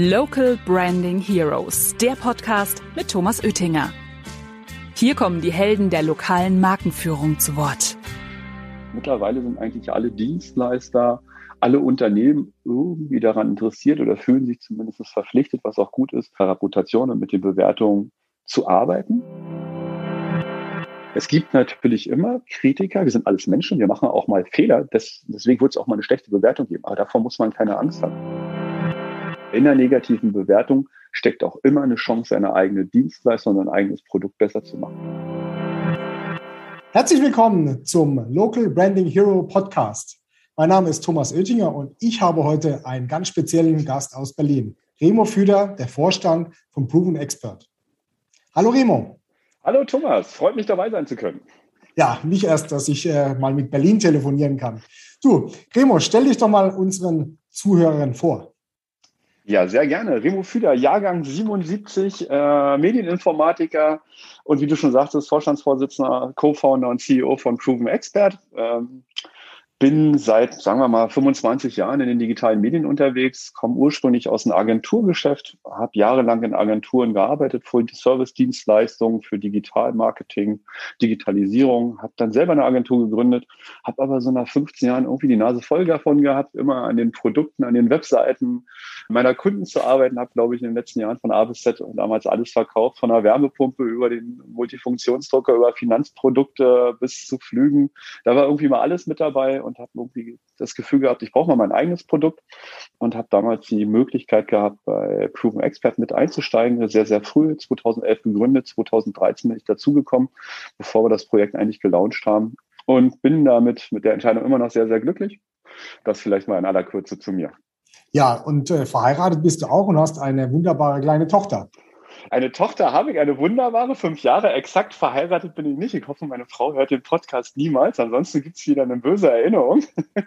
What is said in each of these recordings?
Local Branding Heroes, der Podcast mit Thomas Oettinger. Hier kommen die Helden der lokalen Markenführung zu Wort. Mittlerweile sind eigentlich alle Dienstleister, alle Unternehmen irgendwie daran interessiert oder fühlen sich zumindest verpflichtet, was auch gut ist, per Reputation und mit den Bewertungen zu arbeiten. Es gibt natürlich immer Kritiker, wir sind alles Menschen, wir machen auch mal Fehler, deswegen wird es auch mal eine schlechte Bewertung geben, aber davor muss man keine Angst haben. In der negativen Bewertung steckt auch immer eine Chance, seine eigene Dienstleistung und ein eigenes Produkt besser zu machen. Herzlich willkommen zum Local Branding Hero Podcast. Mein Name ist Thomas Oettinger und ich habe heute einen ganz speziellen Gast aus Berlin. Remo Füder, der Vorstand von Proven Expert. Hallo Remo. Hallo Thomas, freut mich dabei sein zu können. Ja, nicht erst, dass ich äh, mal mit Berlin telefonieren kann. Du, Remo, stell dich doch mal unseren Zuhörern vor. Ja, sehr gerne. Remo Füder, Jahrgang 77, äh, Medieninformatiker und wie du schon sagtest, Vorstandsvorsitzender, Co-Founder und CEO von Proven Expert. Ähm, bin seit, sagen wir mal, 25 Jahren in den digitalen Medien unterwegs, komme ursprünglich aus dem Agenturgeschäft, habe jahrelang in Agenturen gearbeitet, für die Service-Dienstleistungen, für Digitalmarketing, Digitalisierung, habe dann selber eine Agentur gegründet, habe aber so nach 15 Jahren irgendwie die Nase voll davon gehabt, immer an den Produkten, an den Webseiten meiner Kunden zu arbeiten, habe, glaube ich, in den letzten Jahren von A bis Z damals alles verkauft, von der Wärmepumpe über den Multifunktionsdrucker, über Finanzprodukte bis zu Flügen. Da war irgendwie mal alles mit dabei und habe irgendwie das Gefühl gehabt, ich brauche mal mein eigenes Produkt und habe damals die Möglichkeit gehabt, bei Proven Expert mit einzusteigen. Sehr, sehr früh, 2011 gegründet, 2013 bin ich dazugekommen, bevor wir das Projekt eigentlich gelauncht haben und bin damit mit der Entscheidung immer noch sehr, sehr glücklich. Das vielleicht mal in aller Kürze zu mir. Ja, und äh, verheiratet bist du auch und hast eine wunderbare kleine Tochter. Eine Tochter habe ich, eine wunderbare, fünf Jahre. Exakt verheiratet bin ich nicht. Ich hoffe, meine Frau hört den Podcast niemals. Ansonsten gibt es wieder eine böse Erinnerung.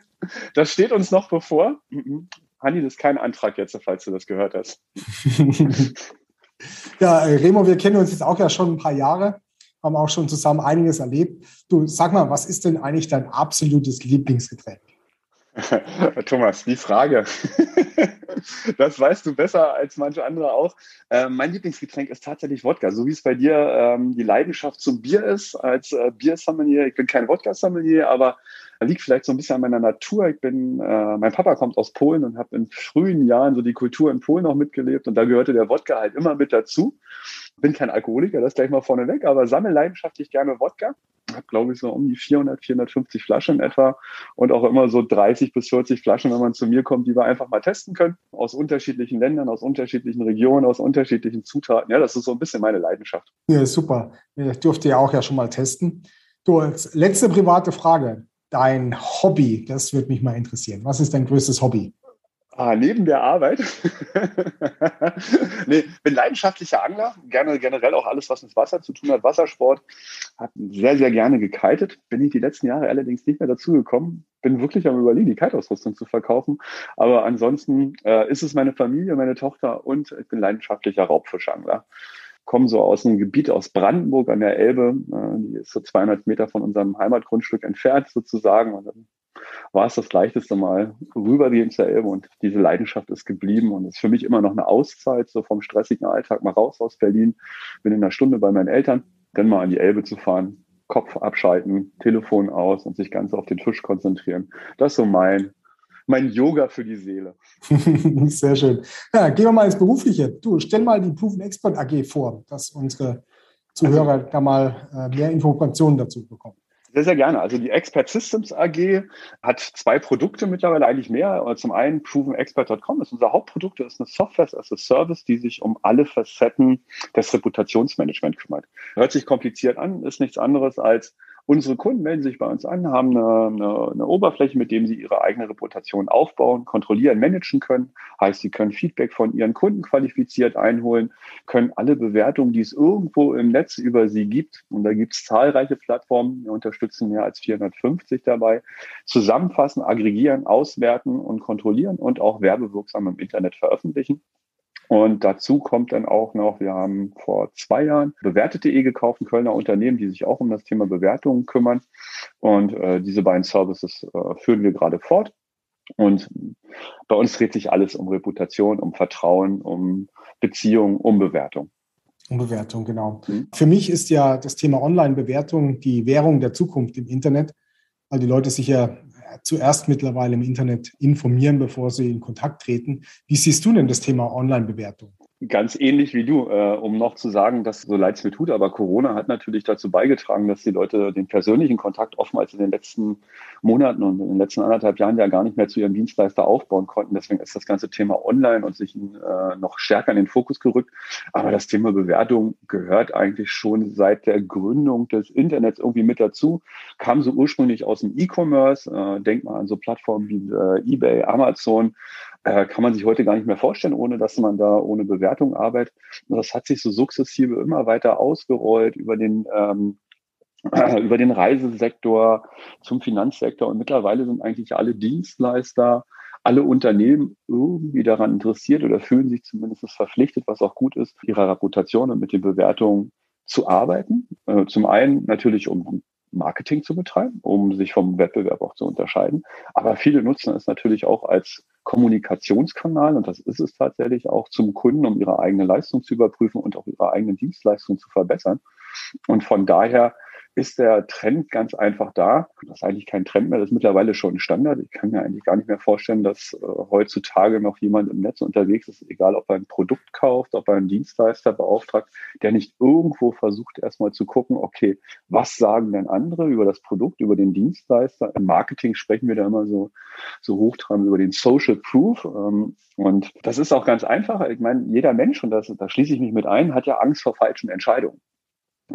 Das steht uns noch bevor. Mhm. Hanni, das ist kein Antrag jetzt, falls du das gehört hast. ja, äh, Remo, wir kennen uns jetzt auch ja schon ein paar Jahre, haben auch schon zusammen einiges erlebt. Du, sag mal, was ist denn eigentlich dein absolutes Lieblingsgetränk? Thomas, die Frage. das weißt du besser als manche andere auch. Ähm, mein Lieblingsgetränk ist tatsächlich Wodka. So wie es bei dir ähm, die Leidenschaft zum Bier ist, als äh, Biersommelier. Ich bin kein Wodka-Sommelier, aber liegt vielleicht so ein bisschen an meiner Natur. Ich bin, äh, mein Papa kommt aus Polen und habe in frühen Jahren so die Kultur in Polen auch mitgelebt und da gehörte der Wodka halt immer mit dazu. Bin kein Alkoholiker, das gleich mal vorneweg, aber sammle leidenschaftlich gerne Wodka habe, glaube ich, so um die 400, 450 Flaschen etwa und auch immer so 30 bis 40 Flaschen, wenn man zu mir kommt, die wir einfach mal testen können. Aus unterschiedlichen Ländern, aus unterschiedlichen Regionen, aus unterschiedlichen Zutaten. Ja, das ist so ein bisschen meine Leidenschaft. Ja, super. Ich durfte ja auch ja schon mal testen. Du, als letzte private Frage. Dein Hobby, das würde mich mal interessieren. Was ist dein größtes Hobby? Ah, neben der Arbeit. nee, bin leidenschaftlicher Angler, gerne generell auch alles, was mit Wasser zu tun hat, Wassersport. Habe sehr, sehr gerne gekitet. Bin ich die letzten Jahre allerdings nicht mehr dazu gekommen. Bin wirklich am überlegen, die Kiteausrüstung zu verkaufen. Aber ansonsten äh, ist es meine Familie, meine Tochter und ich bin leidenschaftlicher Raubfischangler komme so aus einem Gebiet aus Brandenburg an der Elbe. Äh, die ist so 200 Meter von unserem Heimatgrundstück entfernt sozusagen. Und dann war es das leichteste Mal rübergehen zur Elbe und diese Leidenschaft ist geblieben und ist für mich immer noch eine Auszeit, so vom stressigen Alltag mal raus aus Berlin, bin in einer Stunde bei meinen Eltern, dann mal an die Elbe zu fahren, Kopf abschalten, Telefon aus und sich ganz auf den Fisch konzentrieren. Das ist so mein, mein Yoga für die Seele. Sehr schön. Ja, gehen wir mal ins Berufliche. Du, stell mal die Proven Expert AG vor, dass unsere Zuhörer also, da mal äh, mehr Informationen dazu bekommen. Sehr, sehr gerne. Also die Expert Systems AG hat zwei Produkte mittlerweile, eigentlich mehr. Zum einen provenexpert.com ist unser Hauptprodukt, das ist eine Software as a Service, die sich um alle Facetten des Reputationsmanagement kümmert. Hört sich kompliziert an, ist nichts anderes als Unsere Kunden melden sich bei uns an, haben eine, eine, eine, Oberfläche, mit dem sie ihre eigene Reputation aufbauen, kontrollieren, managen können. Heißt, sie können Feedback von ihren Kunden qualifiziert einholen, können alle Bewertungen, die es irgendwo im Netz über sie gibt, und da gibt es zahlreiche Plattformen, wir unterstützen mehr als 450 dabei, zusammenfassen, aggregieren, auswerten und kontrollieren und auch werbewirksam im Internet veröffentlichen. Und dazu kommt dann auch noch, wir haben vor zwei Jahren bewertet.de gekauft, ein Kölner Unternehmen, die sich auch um das Thema Bewertungen kümmern. Und äh, diese beiden Services äh, führen wir gerade fort. Und bei uns dreht sich alles um Reputation, um Vertrauen, um Beziehung, um Bewertung. Um Bewertung, genau. Mhm. Für mich ist ja das Thema Online-Bewertung die Währung der Zukunft im Internet, weil die Leute sich ja zuerst mittlerweile im Internet informieren, bevor sie in Kontakt treten. Wie siehst du denn das Thema Online-Bewertung? Ganz ähnlich wie du, äh, um noch zu sagen, dass so leid es mir tut, aber Corona hat natürlich dazu beigetragen, dass die Leute den persönlichen Kontakt oftmals in den letzten Monaten und in den letzten anderthalb Jahren ja gar nicht mehr zu ihrem Dienstleister aufbauen konnten. Deswegen ist das ganze Thema online und sich äh, noch stärker in den Fokus gerückt. Aber das Thema Bewertung gehört eigentlich schon seit der Gründung des Internets irgendwie mit dazu. Kam so ursprünglich aus dem E-Commerce. Äh, denkt mal an so Plattformen wie äh, eBay, Amazon äh, kann man sich heute gar nicht mehr vorstellen, ohne dass man da ohne Bewertung arbeitet. Und das hat sich so sukzessive immer weiter ausgerollt über den ähm, über den Reisesektor zum Finanzsektor und mittlerweile sind eigentlich alle Dienstleister, alle Unternehmen irgendwie daran interessiert oder fühlen sich zumindest verpflichtet, was auch gut ist, ihrer Reputation und mit den Bewertungen zu arbeiten. Äh, zum einen natürlich, um Marketing zu betreiben, um sich vom Wettbewerb auch zu unterscheiden. Aber viele nutzen es natürlich auch als Kommunikationskanal, und das ist es tatsächlich auch zum Kunden, um ihre eigene Leistung zu überprüfen und auch ihre eigene Dienstleistung zu verbessern. Und von daher ist der Trend ganz einfach da. Das ist eigentlich kein Trend mehr, das ist mittlerweile schon Standard. Ich kann mir eigentlich gar nicht mehr vorstellen, dass äh, heutzutage noch jemand im Netz unterwegs ist, egal ob er ein Produkt kauft, ob er einen Dienstleister beauftragt, der nicht irgendwo versucht, erstmal zu gucken, okay, was sagen denn andere über das Produkt, über den Dienstleister? Im Marketing sprechen wir da immer so, so hochtrabend über den Social Proof. Ähm, und das ist auch ganz einfach. Ich meine, jeder Mensch, und das, da schließe ich mich mit ein, hat ja Angst vor falschen Entscheidungen.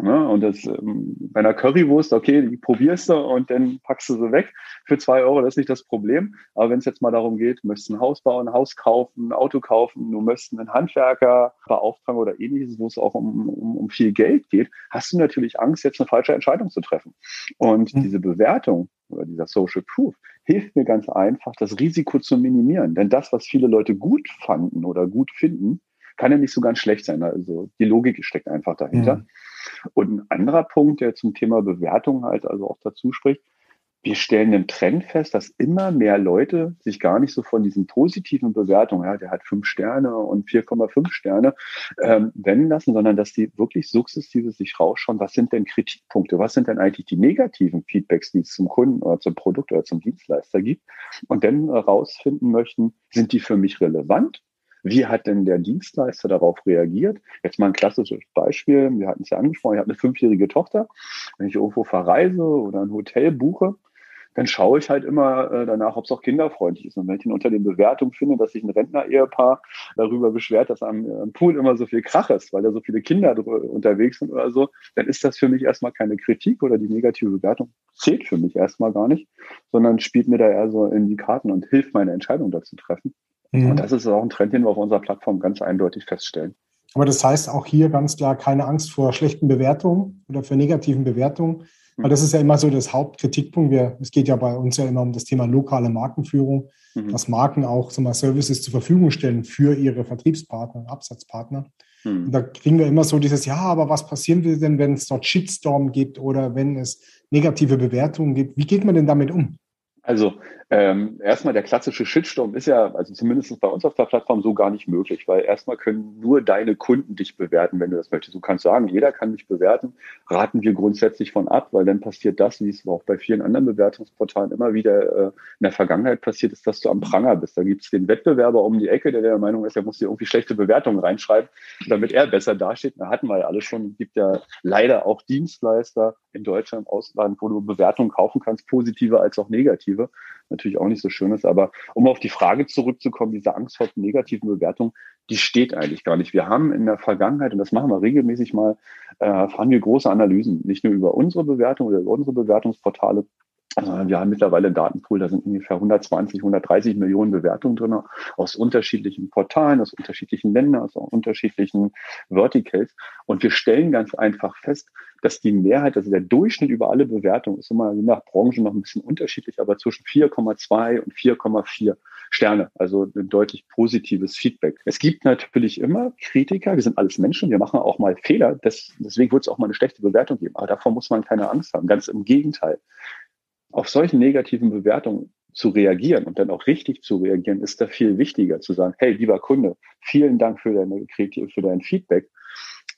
Ne? Und das ähm, bei einer Currywurst, okay, die probierst du und dann packst du sie weg. Für zwei Euro, das ist nicht das Problem. Aber wenn es jetzt mal darum geht, du möchtest ein Haus bauen, ein Haus kaufen, ein Auto kaufen, du möchtest einen Handwerker beauftragen oder ähnliches, wo es auch um, um, um viel Geld geht, hast du natürlich Angst, jetzt eine falsche Entscheidung zu treffen. Und mhm. diese Bewertung oder dieser Social Proof hilft mir ganz einfach, das Risiko zu minimieren. Denn das, was viele Leute gut fanden oder gut finden, kann ja nicht so ganz schlecht sein. Also die Logik steckt einfach dahinter. Mhm. Und ein anderer Punkt, der zum Thema Bewertung halt also auch dazu spricht, wir stellen einen Trend fest, dass immer mehr Leute sich gar nicht so von diesen positiven Bewertungen, ja, der hat fünf Sterne und 4,5 Sterne, ähm, wenden lassen, sondern dass die wirklich sukzessive sich rausschauen, was sind denn Kritikpunkte, was sind denn eigentlich die negativen Feedbacks, die es zum Kunden oder zum Produkt oder zum Dienstleister gibt. Und dann herausfinden möchten, sind die für mich relevant wie hat denn der Dienstleister darauf reagiert? Jetzt mal ein klassisches Beispiel. Wir hatten es ja angesprochen. Ich habe eine fünfjährige Tochter. Wenn ich irgendwo verreise oder ein Hotel buche, dann schaue ich halt immer äh, danach, ob es auch kinderfreundlich ist. Und wenn ich dann unter den Bewertungen finde, dass sich ein Rentner-Ehepaar darüber beschwert, dass am, am, Pool immer so viel Krach ist, weil da so viele Kinder unterwegs sind oder so, dann ist das für mich erstmal keine Kritik oder die negative Bewertung zählt für mich erstmal gar nicht, sondern spielt mir da eher so in die Karten und hilft, meine Entscheidung dazu treffen. Mhm. Und das ist auch ein Trend, den wir auf unserer Plattform ganz eindeutig feststellen. Aber das heißt auch hier ganz klar keine Angst vor schlechten Bewertungen oder für negativen Bewertungen. Mhm. Weil das ist ja immer so das Hauptkritikpunkt. Wir, es geht ja bei uns ja immer um das Thema lokale Markenführung, mhm. dass Marken auch so mal Services zur Verfügung stellen für ihre Vertriebspartner und Absatzpartner. Mhm. Und da kriegen wir immer so dieses, ja, aber was passieren will denn, wenn es dort Shitstorm gibt oder wenn es negative Bewertungen gibt? Wie geht man denn damit um? Also ähm, erstmal der klassische Shitstorm ist ja, also zumindest bei uns auf der Plattform so gar nicht möglich, weil erstmal können nur deine Kunden dich bewerten, wenn du das möchtest. Du kannst sagen, jeder kann mich bewerten, raten wir grundsätzlich von ab, weil dann passiert das, wie es auch bei vielen anderen Bewertungsportalen immer wieder äh, in der Vergangenheit passiert ist, dass du am Pranger bist. Da gibt es den Wettbewerber um die Ecke, der der Meinung ist, er muss dir irgendwie schlechte Bewertungen reinschreiben, damit er besser dasteht. Da hatten wir ja alle schon. Es gibt ja leider auch Dienstleister in Deutschland, im Ausland, wo du Bewertungen kaufen kannst, positive als auch negative natürlich auch nicht so schön ist. Aber um auf die Frage zurückzukommen, diese Angst vor negativen Bewertungen, die steht eigentlich gar nicht. Wir haben in der Vergangenheit, und das machen wir regelmäßig mal, äh, fahren wir große Analysen, nicht nur über unsere Bewertung oder über unsere Bewertungsportale, wir haben mittlerweile einen Datenpool, da sind ungefähr 120, 130 Millionen Bewertungen drin aus unterschiedlichen Portalen, aus unterschiedlichen Ländern, aus unterschiedlichen Verticals. Und wir stellen ganz einfach fest, dass die Mehrheit, also der Durchschnitt über alle Bewertungen ist immer je nach Branche noch ein bisschen unterschiedlich, aber zwischen 4,2 und 4,4 Sterne, also ein deutlich positives Feedback. Es gibt natürlich immer Kritiker, wir sind alles Menschen, wir machen auch mal Fehler, das, deswegen wird es auch mal eine schlechte Bewertung geben, aber davor muss man keine Angst haben, ganz im Gegenteil auf solchen negativen Bewertungen zu reagieren und dann auch richtig zu reagieren, ist da viel wichtiger zu sagen, hey, lieber Kunde, vielen Dank für deine für dein Feedback.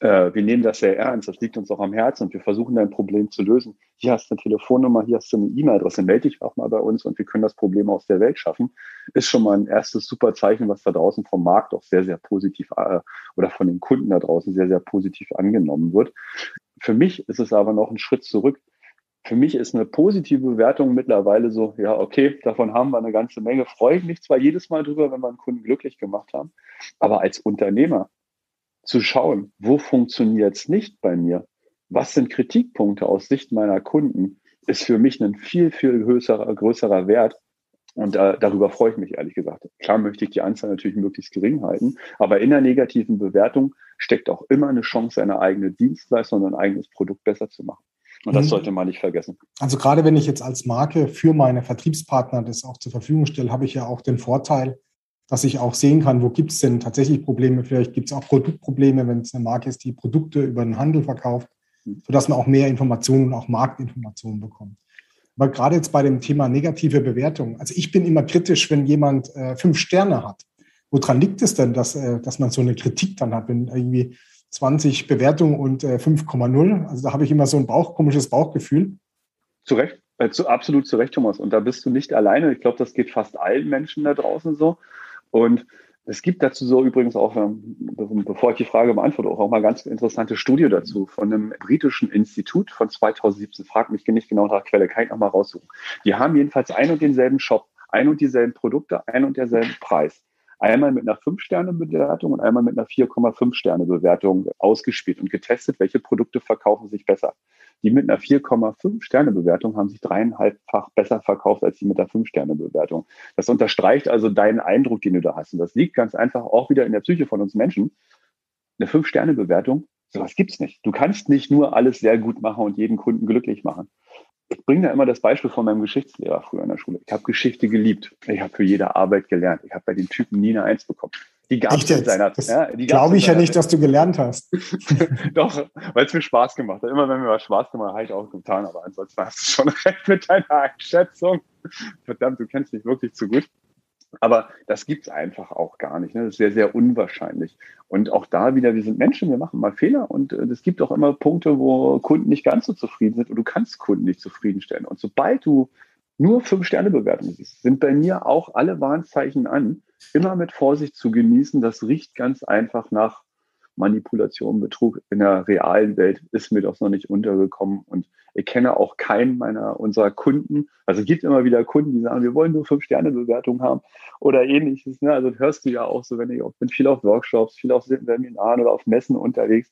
Äh, wir nehmen das sehr ernst, das liegt uns auch am Herzen und wir versuchen dein Problem zu lösen. Hier hast du eine Telefonnummer, hier hast du eine E-Mail-Adresse, melde dich auch mal bei uns und wir können das Problem aus der Welt schaffen. Ist schon mal ein erstes super Zeichen, was da draußen vom Markt auch sehr, sehr positiv äh, oder von den Kunden da draußen sehr, sehr positiv angenommen wird. Für mich ist es aber noch ein Schritt zurück für mich ist eine positive Bewertung mittlerweile so, ja, okay, davon haben wir eine ganze Menge. Freue ich mich zwar jedes Mal drüber, wenn wir einen Kunden glücklich gemacht haben, aber als Unternehmer zu schauen, wo funktioniert es nicht bei mir? Was sind Kritikpunkte aus Sicht meiner Kunden? Ist für mich ein viel, viel größerer, größerer Wert. Und äh, darüber freue ich mich ehrlich gesagt. Klar möchte ich die Anzahl natürlich möglichst gering halten, aber in der negativen Bewertung steckt auch immer eine Chance, eine eigene Dienstleistung und ein eigenes Produkt besser zu machen. Und das mhm. sollte man nicht vergessen. Also gerade wenn ich jetzt als Marke für meine Vertriebspartner das auch zur Verfügung stelle, habe ich ja auch den Vorteil, dass ich auch sehen kann, wo gibt es denn tatsächlich Probleme. Vielleicht gibt es auch Produktprobleme, wenn es eine Marke ist, die Produkte über den Handel verkauft, mhm. sodass man auch mehr Informationen und auch Marktinformationen bekommt. Aber gerade jetzt bei dem Thema negative Bewertung, also ich bin immer kritisch, wenn jemand äh, fünf Sterne hat. Woran liegt es denn, dass, äh, dass man so eine Kritik dann hat, wenn irgendwie 20 Bewertungen und äh, 5,0. Also da habe ich immer so ein Bauch, komisches Bauchgefühl. Zu Recht, äh, zu, absolut zu Recht, Thomas. Und da bist du nicht alleine. Ich glaube, das geht fast allen Menschen da draußen so. Und es gibt dazu so übrigens auch, ähm, bevor ich die Frage beantworte, auch, auch mal ganz interessante Studie dazu von einem britischen Institut von 2017. Frag mich nicht genau nach Quelle, kann ich nochmal raussuchen. Die haben jedenfalls ein und denselben Shop, ein und dieselben Produkte, ein und derselben Preis einmal mit einer 5-Sterne-Bewertung und einmal mit einer 4,5-Sterne-Bewertung ausgespielt und getestet, welche Produkte verkaufen sich besser. Die mit einer 4,5-Sterne-Bewertung haben sich dreieinhalbfach besser verkauft als die mit der 5-Sterne-Bewertung. Das unterstreicht also deinen Eindruck, den du da hast. Und das liegt ganz einfach auch wieder in der Psyche von uns Menschen. Eine 5-Sterne-Bewertung, sowas gibt's nicht. Du kannst nicht nur alles sehr gut machen und jeden Kunden glücklich machen ich bringe da immer das Beispiel von meinem Geschichtslehrer früher in der Schule. Ich habe Geschichte geliebt. Ich habe für jede Arbeit gelernt. Ich habe bei den Typen nie eine Eins bekommen. Die gab es in seiner ja, Glaube ich ja nicht, dass du gelernt hast. Doch, weil es mir Spaß gemacht hat. Immer wenn mir was Spaß gemacht hat, habe ich auch getan. Aber ansonsten hast du schon recht mit deiner Einschätzung. Verdammt, du kennst mich wirklich zu gut. Aber das gibt es einfach auch gar nicht. Ne? Das ist sehr, sehr unwahrscheinlich. Und auch da wieder, wir sind Menschen, wir machen mal Fehler und äh, es gibt auch immer Punkte, wo Kunden nicht ganz so zufrieden sind und du kannst Kunden nicht zufriedenstellen. Und sobald du nur fünf Sterne Bewertungen siehst, sind bei mir auch alle Warnzeichen an, immer mit Vorsicht zu genießen. Das riecht ganz einfach nach Manipulation, Betrug in der realen Welt ist mir doch noch nicht untergekommen und ich kenne auch keinen meiner unserer Kunden. Also es gibt immer wieder Kunden, die sagen, wir wollen nur fünf Sterne Bewertung haben oder ähnliches. Ne? Also hörst du ja auch so, wenn ich auch bin viel auf Workshops, viel auf Seminaren oder auf Messen unterwegs.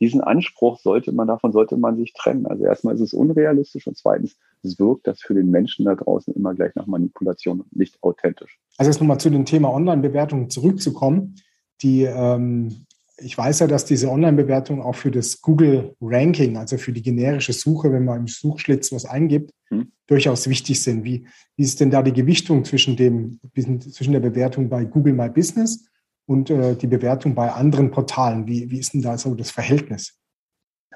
Diesen Anspruch sollte man davon sollte man sich trennen. Also erstmal ist es unrealistisch und zweitens wirkt das für den Menschen da draußen immer gleich nach Manipulation und nicht authentisch. Also jetzt nochmal zu dem Thema Online-Bewertung zurückzukommen. Die ähm, ich weiß ja, dass diese Online-Bewertungen auch für das Google-Ranking, also für die generische Suche, wenn man im Suchschlitz was eingibt, hm. durchaus wichtig sind. Wie, wie ist denn da die Gewichtung zwischen, dem, zwischen der Bewertung bei Google My Business und äh, die Bewertung bei anderen Portalen? Wie, wie ist denn da so das Verhältnis?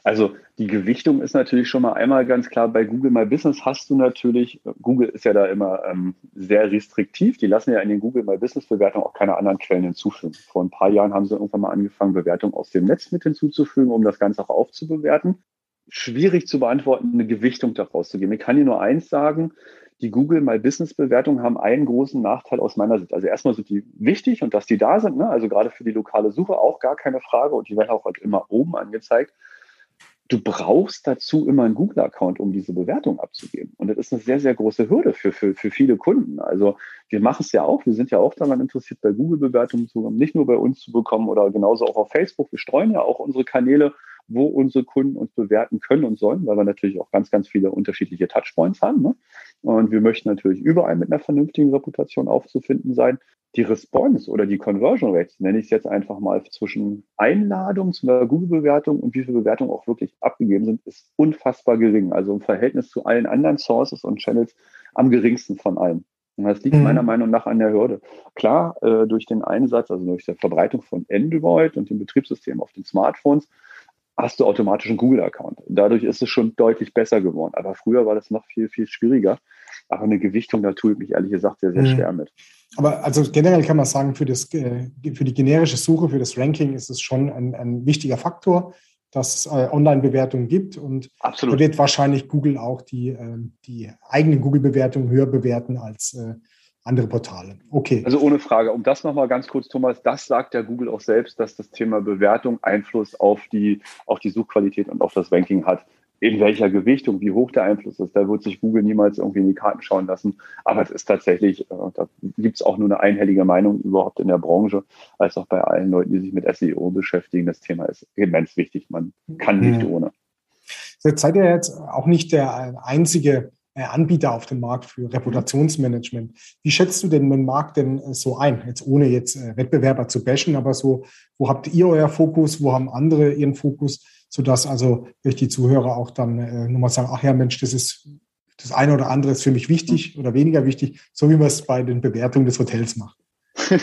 Also die Gewichtung ist natürlich schon mal einmal ganz klar, bei Google My Business hast du natürlich, Google ist ja da immer ähm, sehr restriktiv, die lassen ja in den Google My Business Bewertungen auch keine anderen Quellen hinzufügen. Vor ein paar Jahren haben sie irgendwann mal angefangen, Bewertungen aus dem Netz mit hinzuzufügen, um das Ganze auch aufzubewerten. Schwierig zu beantworten, eine Gewichtung daraus zu geben. Ich kann dir nur eins sagen, die Google My Business Bewertungen haben einen großen Nachteil aus meiner Sicht. Also erstmal sind die wichtig und dass die da sind, ne? also gerade für die lokale Suche auch gar keine Frage und die werden auch halt immer oben angezeigt du brauchst dazu immer einen Google-Account, um diese Bewertung abzugeben. Und das ist eine sehr, sehr große Hürde für, für, für viele Kunden. Also wir machen es ja auch, wir sind ja auch daran interessiert, bei Google-Bewertungen zu bekommen, nicht nur bei uns zu bekommen oder genauso auch auf Facebook. Wir streuen ja auch unsere Kanäle, wo unsere Kunden uns bewerten können und sollen, weil wir natürlich auch ganz, ganz viele unterschiedliche Touchpoints haben. Ne? Und wir möchten natürlich überall mit einer vernünftigen Reputation aufzufinden sein die Response oder die Conversion Rate, nenne ich es jetzt einfach mal, zwischen Einladung zu einer Google-Bewertung und wie viele Bewertungen auch wirklich abgegeben sind, ist unfassbar gering. Also im Verhältnis zu allen anderen Sources und Channels am geringsten von allen. Und das liegt mhm. meiner Meinung nach an der Hürde. Klar, äh, durch den Einsatz, also durch die Verbreitung von Android und dem Betriebssystem auf den Smartphones, hast du automatisch einen Google-Account. Dadurch ist es schon deutlich besser geworden. Aber früher war das noch viel, viel schwieriger. Aber eine Gewichtung, da tue ich mich ehrlich gesagt sehr, sehr mhm. schwer mit. Aber also generell kann man sagen, für, das, äh, für die generische Suche, für das Ranking ist es schon ein, ein wichtiger Faktor, dass es äh, Online-Bewertungen gibt. Und Absolut. da wird wahrscheinlich Google auch die, äh, die eigenen Google-Bewertungen höher bewerten als äh, andere Portale. Okay. Also ohne Frage. Um das nochmal ganz kurz, Thomas, das sagt ja Google auch selbst, dass das Thema Bewertung Einfluss auf die, auf die Suchqualität und auf das Ranking hat. In welcher Gewichtung, wie hoch der Einfluss ist, da wird sich Google niemals irgendwie in die Karten schauen lassen. Aber es ist tatsächlich, äh, da gibt es auch nur eine einhellige Meinung überhaupt in der Branche, als auch bei allen Leuten, die sich mit SEO beschäftigen. Das Thema ist immens wichtig. Man kann nicht mhm. ohne. Jetzt seid ihr jetzt auch nicht der einzige äh, Anbieter auf dem Markt für Reputationsmanagement. Wie schätzt du denn den Markt denn äh, so ein? Jetzt ohne jetzt Wettbewerber zu bashen, aber so, wo habt ihr euer Fokus, wo haben andere ihren Fokus, sodass also die Zuhörer auch dann äh, nochmal sagen, ach ja, Mensch, das ist das eine oder andere ist für mich wichtig oder weniger wichtig, so wie man es bei den Bewertungen des Hotels macht.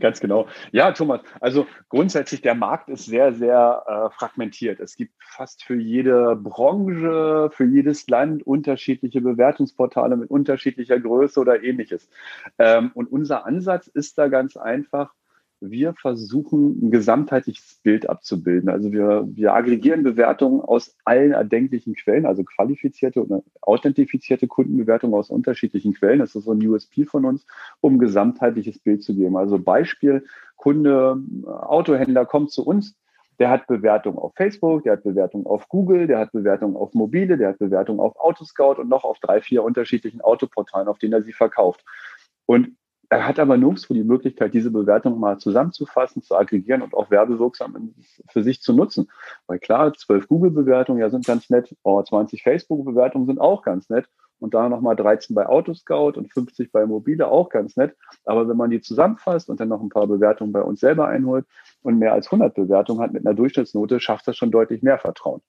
Ganz genau. Ja, Thomas, also grundsätzlich der Markt ist sehr, sehr äh, fragmentiert. Es gibt fast für jede Branche, für jedes Land unterschiedliche Bewertungsportale mit unterschiedlicher Größe oder ähnliches. Ähm, und unser Ansatz ist da ganz einfach, wir versuchen ein gesamtheitliches Bild abzubilden. Also wir, wir aggregieren Bewertungen aus allen erdenklichen Quellen, also qualifizierte und authentifizierte Kundenbewertungen aus unterschiedlichen Quellen. Das ist so ein USP von uns, um ein gesamtheitliches Bild zu geben. Also Beispiel, Kunde, Autohändler kommt zu uns, der hat Bewertungen auf Facebook, der hat Bewertungen auf Google, der hat Bewertungen auf Mobile, der hat Bewertungen auf Autoscout und noch auf drei, vier unterschiedlichen Autoportalen, auf denen er sie verkauft. Und er hat aber nirgendwo die Möglichkeit, diese Bewertung mal zusammenzufassen, zu aggregieren und auch werbewirksam für sich zu nutzen. Weil klar, zwölf Google-Bewertungen ja sind ganz nett, oh, 20 Facebook-Bewertungen sind auch ganz nett und da nochmal 13 bei Autoscout und 50 bei Mobile auch ganz nett. Aber wenn man die zusammenfasst und dann noch ein paar Bewertungen bei uns selber einholt und mehr als 100 Bewertungen hat mit einer Durchschnittsnote, schafft das schon deutlich mehr Vertrauen.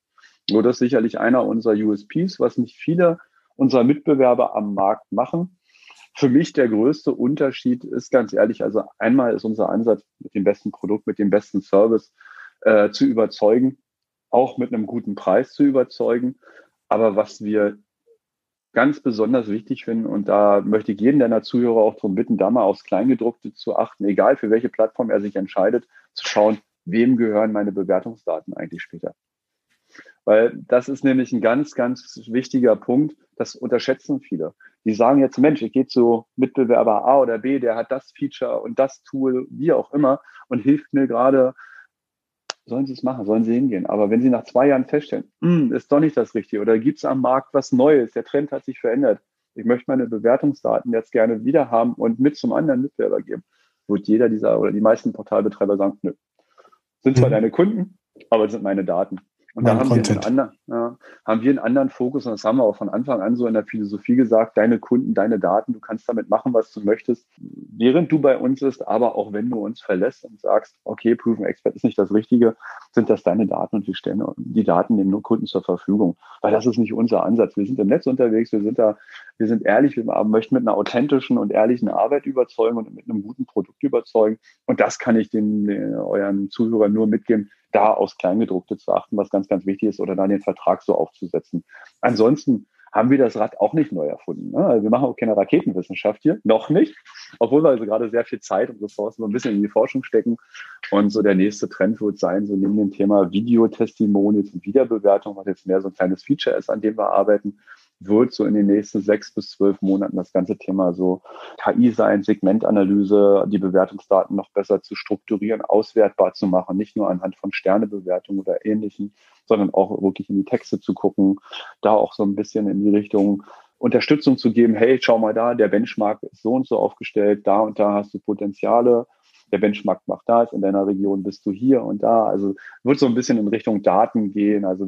Nur das ist sicherlich einer unserer USPs, was nicht viele unserer Mitbewerber am Markt machen für mich der größte Unterschied ist ganz ehrlich, also einmal ist unser Ansatz, mit dem besten Produkt, mit dem besten Service äh, zu überzeugen, auch mit einem guten Preis zu überzeugen. Aber was wir ganz besonders wichtig finden, und da möchte ich jeden deiner Zuhörer auch darum bitten, da mal aufs Kleingedruckte zu achten, egal für welche Plattform er sich entscheidet, zu schauen, wem gehören meine Bewertungsdaten eigentlich später. Weil das ist nämlich ein ganz, ganz wichtiger Punkt. Das unterschätzen viele. Die sagen jetzt, Mensch, ich gehe zu Mitbewerber A oder B, der hat das Feature und das Tool, wie auch immer, und hilft mir gerade. Sollen Sie es machen, sollen Sie hingehen. Aber wenn Sie nach zwei Jahren feststellen, hm, ist doch nicht das Richtige oder gibt es am Markt was Neues, der Trend hat sich verändert, ich möchte meine Bewertungsdaten jetzt gerne wieder haben und mit zum anderen Mitbewerber geben, wird jeder dieser oder die meisten Portalbetreiber sagen, nö. Sind zwar mhm. deine Kunden, aber das sind meine Daten. Und da haben wir, einen anderen, ja, haben wir einen anderen Fokus und das haben wir auch von Anfang an so in der Philosophie gesagt, deine Kunden, deine Daten, du kannst damit machen, was du möchtest, während du bei uns bist, aber auch wenn du uns verlässt und sagst, okay, Proven Expert ist nicht das Richtige, sind das deine Daten und wir stellen die Daten dem Kunden zur Verfügung. Weil das ist nicht unser Ansatz. Wir sind im Netz unterwegs, wir sind da, wir sind ehrlich, wir möchten mit einer authentischen und ehrlichen Arbeit überzeugen und mit einem guten Produkt überzeugen. Und das kann ich den, den euren Zuhörern nur mitgeben da aufs Kleingedruckte zu achten, was ganz, ganz wichtig ist, oder dann den Vertrag so aufzusetzen. Ansonsten haben wir das Rad auch nicht neu erfunden. Ne? Also wir machen auch keine Raketenwissenschaft hier, noch nicht, obwohl wir also gerade sehr viel Zeit und Ressourcen so ein bisschen in die Forschung stecken. Und so der nächste Trend wird sein, so neben dem Thema Videotestimonials und Wiederbewertung, was jetzt mehr so ein kleines Feature ist, an dem wir arbeiten, wird so in den nächsten sechs bis zwölf Monaten das ganze Thema so KI sein, Segmentanalyse, die Bewertungsdaten noch besser zu strukturieren, auswertbar zu machen, nicht nur anhand von Sternebewertungen oder ähnlichen, sondern auch wirklich in die Texte zu gucken, da auch so ein bisschen in die Richtung Unterstützung zu geben, hey, schau mal da, der Benchmark ist so und so aufgestellt, da und da hast du Potenziale, der Benchmark macht das, in deiner Region bist du hier und da. Also wird so ein bisschen in Richtung Daten gehen. Also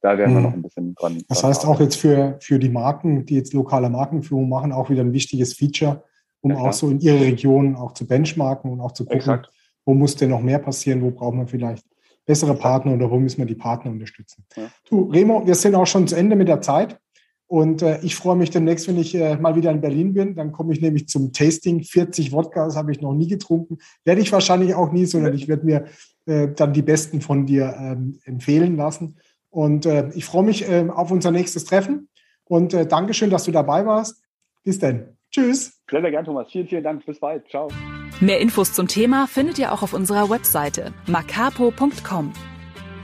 da werden wir hm. noch ein bisschen dran. Das heißt auch jetzt für, für die Marken, die jetzt lokale Markenführung machen, auch wieder ein wichtiges Feature, um ja, auch so in ihre Region auch zu benchmarken und auch zu gucken, Exakt. wo muss denn noch mehr passieren, wo braucht man vielleicht bessere Partner oder wo müssen wir die Partner unterstützen. Ja. Du, Remo, wir sind auch schon zu Ende mit der Zeit. Und äh, ich freue mich demnächst, wenn ich äh, mal wieder in Berlin bin. Dann komme ich nämlich zum Tasting. 40 Wodkas habe ich noch nie getrunken. Werde ich wahrscheinlich auch nie, sondern ich werde mir äh, dann die Besten von dir ähm, empfehlen lassen. Und äh, ich freue mich äh, auf unser nächstes Treffen und äh, Dankeschön, dass du dabei warst. Bis dann. Tschüss. Sehr, sehr gern, Thomas. Vielen, vielen Dank. Bis bald. Ciao. Mehr Infos zum Thema findet ihr auch auf unserer Webseite macapo.com.